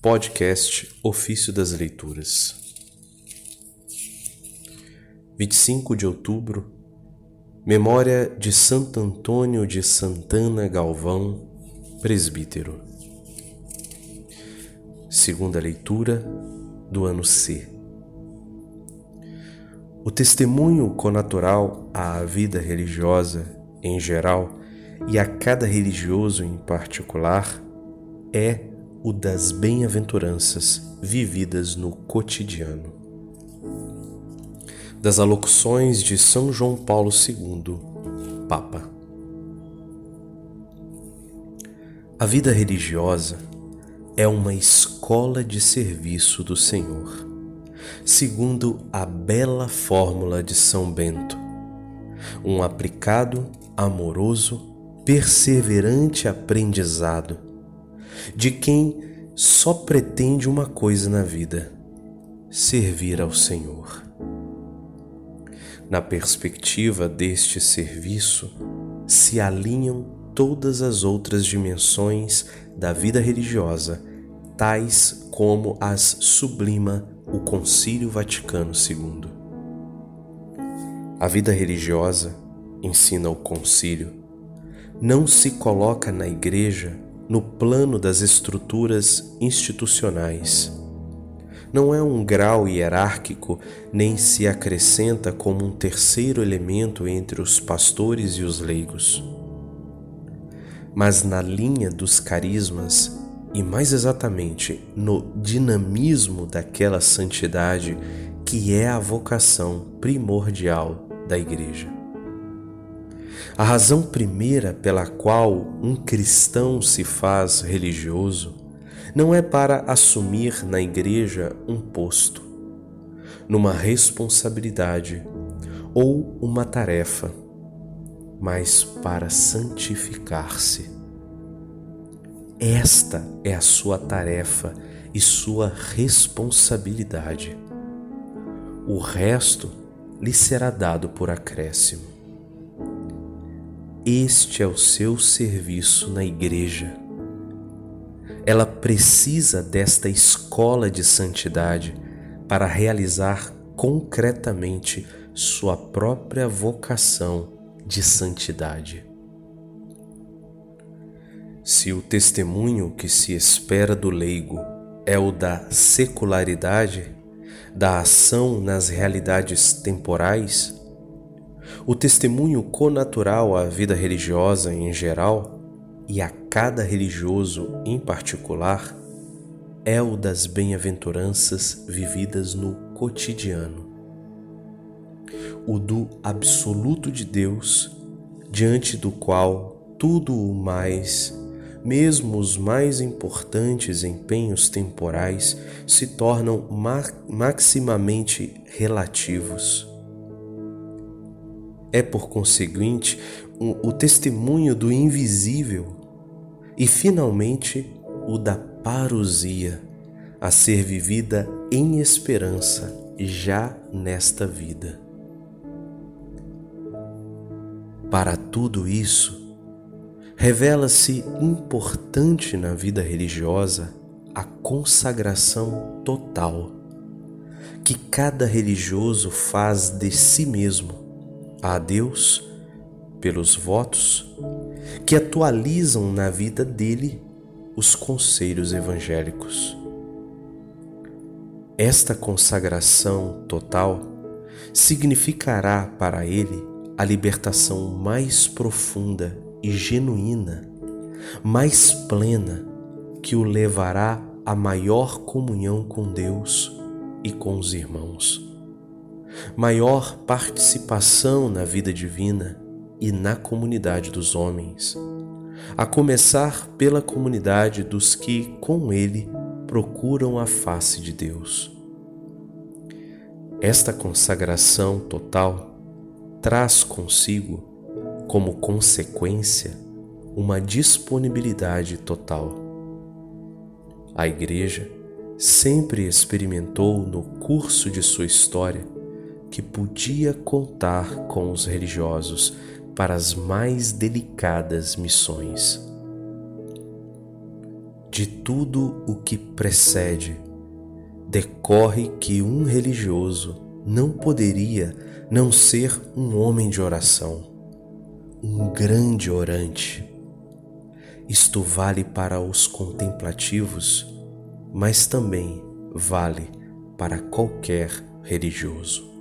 Podcast Ofício das Leituras 25 de outubro Memória de Santo Antônio de Santana Galvão, presbítero. Segunda leitura do ano C. O testemunho conatural à vida religiosa em geral e a cada religioso em particular é o das bem-aventuranças vividas no cotidiano. Das alocuções de São João Paulo II, Papa. A vida religiosa é uma escola de serviço do Senhor, segundo a bela fórmula de São Bento, um aplicado, amoroso, perseverante aprendizado de quem só pretende uma coisa na vida: servir ao Senhor. Na perspectiva deste serviço se alinham todas as outras dimensões da vida religiosa, tais como as sublima o Concílio Vaticano II. A vida religiosa, ensina o concílio, não se coloca na igreja no plano das estruturas institucionais. Não é um grau hierárquico, nem se acrescenta como um terceiro elemento entre os pastores e os leigos. Mas na linha dos carismas, e mais exatamente no dinamismo daquela santidade que é a vocação primordial da Igreja. A razão primeira pela qual um cristão se faz religioso não é para assumir na igreja um posto, numa responsabilidade ou uma tarefa, mas para santificar-se. Esta é a sua tarefa e sua responsabilidade. O resto lhe será dado por acréscimo. Este é o seu serviço na igreja. Ela precisa desta escola de santidade para realizar concretamente sua própria vocação de santidade. Se o testemunho que se espera do leigo é o da secularidade, da ação nas realidades temporais, o testemunho conatural à vida religiosa em geral e a cada religioso em particular é o das bem-aventuranças vividas no cotidiano. O do absoluto de Deus, diante do qual tudo o mais, mesmo os mais importantes empenhos temporais, se tornam maximamente relativos é, por conseguinte, o, o testemunho do invisível e, finalmente, o da parousia, a ser vivida em esperança já nesta vida. Para tudo isso, revela-se importante na vida religiosa a consagração total que cada religioso faz de si mesmo a Deus pelos votos que atualizam na vida dele os conselhos evangélicos. Esta consagração total significará para ele a libertação mais profunda e genuína, mais plena, que o levará à maior comunhão com Deus e com os irmãos maior participação na vida divina e na comunidade dos homens, a começar pela comunidade dos que, com ele, procuram a face de Deus. Esta consagração total traz consigo, como consequência, uma disponibilidade total. A Igreja sempre experimentou no curso de sua história que podia contar com os religiosos para as mais delicadas missões. de tudo o que precede, decorre que um religioso não poderia não ser um homem de oração, um grande orante. Isto vale para os contemplativos, mas também vale para qualquer religioso.